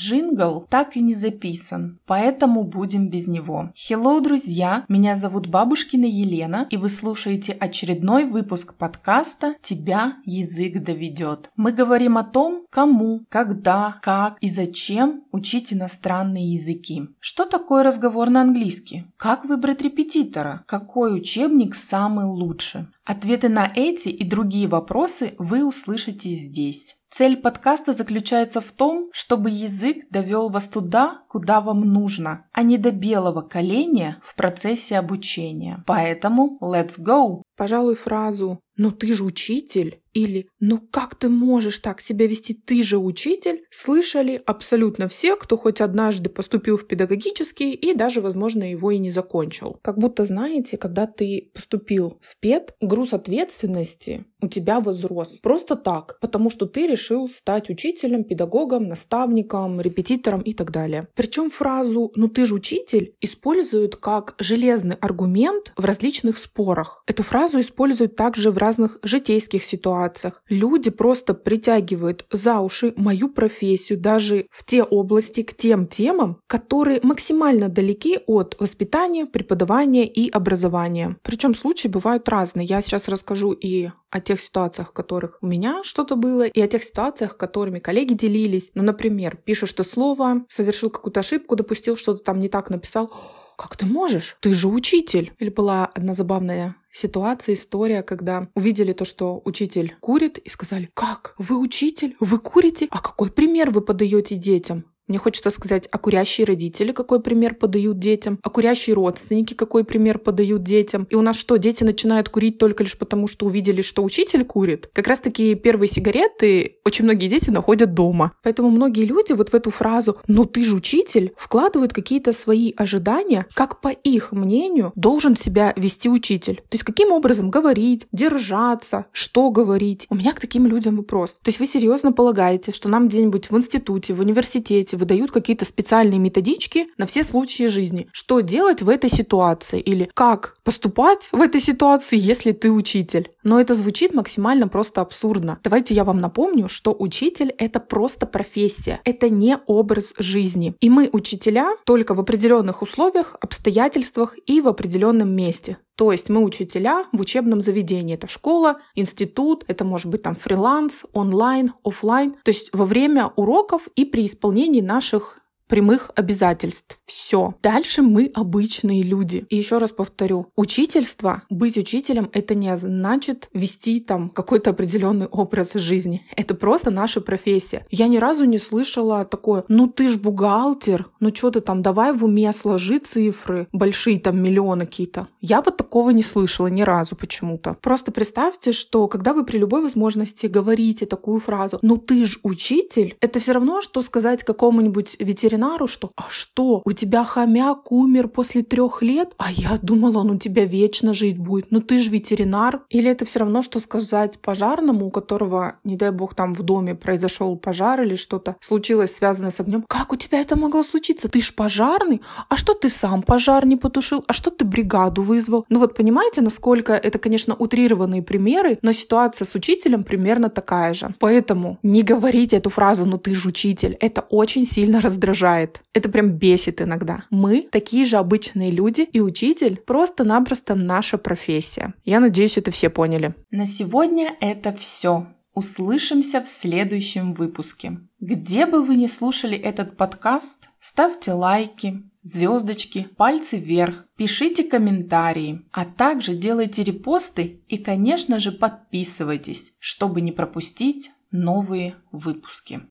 Джингл так и не записан, поэтому будем без него. Hello, друзья! Меня зовут Бабушкина Елена, и вы слушаете очередной выпуск подкаста «Тебя язык доведет». Мы говорим о том, кому, когда, как и зачем учить иностранные языки. Что такое разговор на английский? Как выбрать репетитора? Какой учебник самый лучший? Ответы на эти и другие вопросы вы услышите здесь. Цель подкаста заключается в том, чтобы язык довел вас туда, куда вам нужно, а не до белого коленя в процессе обучения. Поэтому let's go! Пожалуй, фразу «но ты же учитель» или «ну как ты можешь так себя вести, ты же учитель» слышали абсолютно все, кто хоть однажды поступил в педагогический и даже, возможно, его и не закончил. Как будто, знаете, когда ты поступил в пед, груз ответственности у тебя возрос. Просто так, потому что ты решил стать учителем, педагогом, наставником, репетитором и так далее. Причем фразу «ну ты же учитель» используют как железный аргумент в различных спорах. Эту фразу используют также в разных житейских ситуациях. Люди просто притягивают за уши мою профессию даже в те области, к тем темам, которые максимально далеки от воспитания, преподавания и образования. Причем случаи бывают разные. Я сейчас расскажу и о тех ситуациях, в которых у меня что-то было, и о тех ситуациях, которыми коллеги делились. Ну, например, пишешь ты слово, совершил какую-то ошибку, допустил что-то там не так написал. Как ты можешь? Ты же учитель. Или была одна забавная ситуация, история, когда увидели то, что учитель курит, и сказали, как? Вы учитель? Вы курите? А какой пример вы подаете детям? Мне хочется сказать, а курящие родители какой пример подают детям, а курящие родственники какой пример подают детям. И у нас что, дети начинают курить только лишь потому, что увидели, что учитель курит? Как раз таки первые сигареты очень многие дети находят дома. Поэтому многие люди вот в эту фразу «ну ты же учитель» вкладывают какие-то свои ожидания, как по их мнению должен себя вести учитель. То есть каким образом говорить, держаться, что говорить. У меня к таким людям вопрос. То есть вы серьезно полагаете, что нам где-нибудь в институте, в университете, выдают какие-то специальные методички на все случаи жизни. Что делать в этой ситуации или как поступать в этой ситуации, если ты учитель. Но это звучит максимально просто абсурдно. Давайте я вам напомню, что учитель — это просто профессия, это не образ жизни. И мы учителя только в определенных условиях, обстоятельствах и в определенном месте. То есть мы учителя в учебном заведении. Это школа, институт, это может быть там фриланс, онлайн, офлайн. То есть во время уроков и при исполнении наших прямых обязательств. Все. Дальше мы обычные люди. И еще раз повторю, учительство, быть учителем, это не значит вести там какой-то определенный образ жизни. Это просто наша профессия. Я ни разу не слышала такое, ну ты ж бухгалтер, ну что ты там, давай в уме сложи цифры, большие там миллионы какие-то. Я вот такого не слышала ни разу почему-то. Просто представьте, что когда вы при любой возможности говорите такую фразу, ну ты ж учитель, это все равно, что сказать какому-нибудь ветеринару, ветеринару, что «А что, у тебя хомяк умер после трех лет? А я думала, он у тебя вечно жить будет. Ну ты же ветеринар». Или это все равно, что сказать пожарному, у которого, не дай бог, там в доме произошел пожар или что-то случилось, связанное с огнем. Как у тебя это могло случиться? Ты ж пожарный? А что ты сам пожар не потушил? А что ты бригаду вызвал? Ну вот понимаете, насколько это, конечно, утрированные примеры, но ситуация с учителем примерно такая же. Поэтому не говорите эту фразу «ну ты же учитель». Это очень сильно раздражает раздражает. Это прям бесит иногда. Мы такие же обычные люди, и учитель просто-напросто наша профессия. Я надеюсь, это все поняли. На сегодня это все. Услышимся в следующем выпуске. Где бы вы ни слушали этот подкаст, ставьте лайки, звездочки, пальцы вверх, пишите комментарии, а также делайте репосты и, конечно же, подписывайтесь, чтобы не пропустить новые выпуски.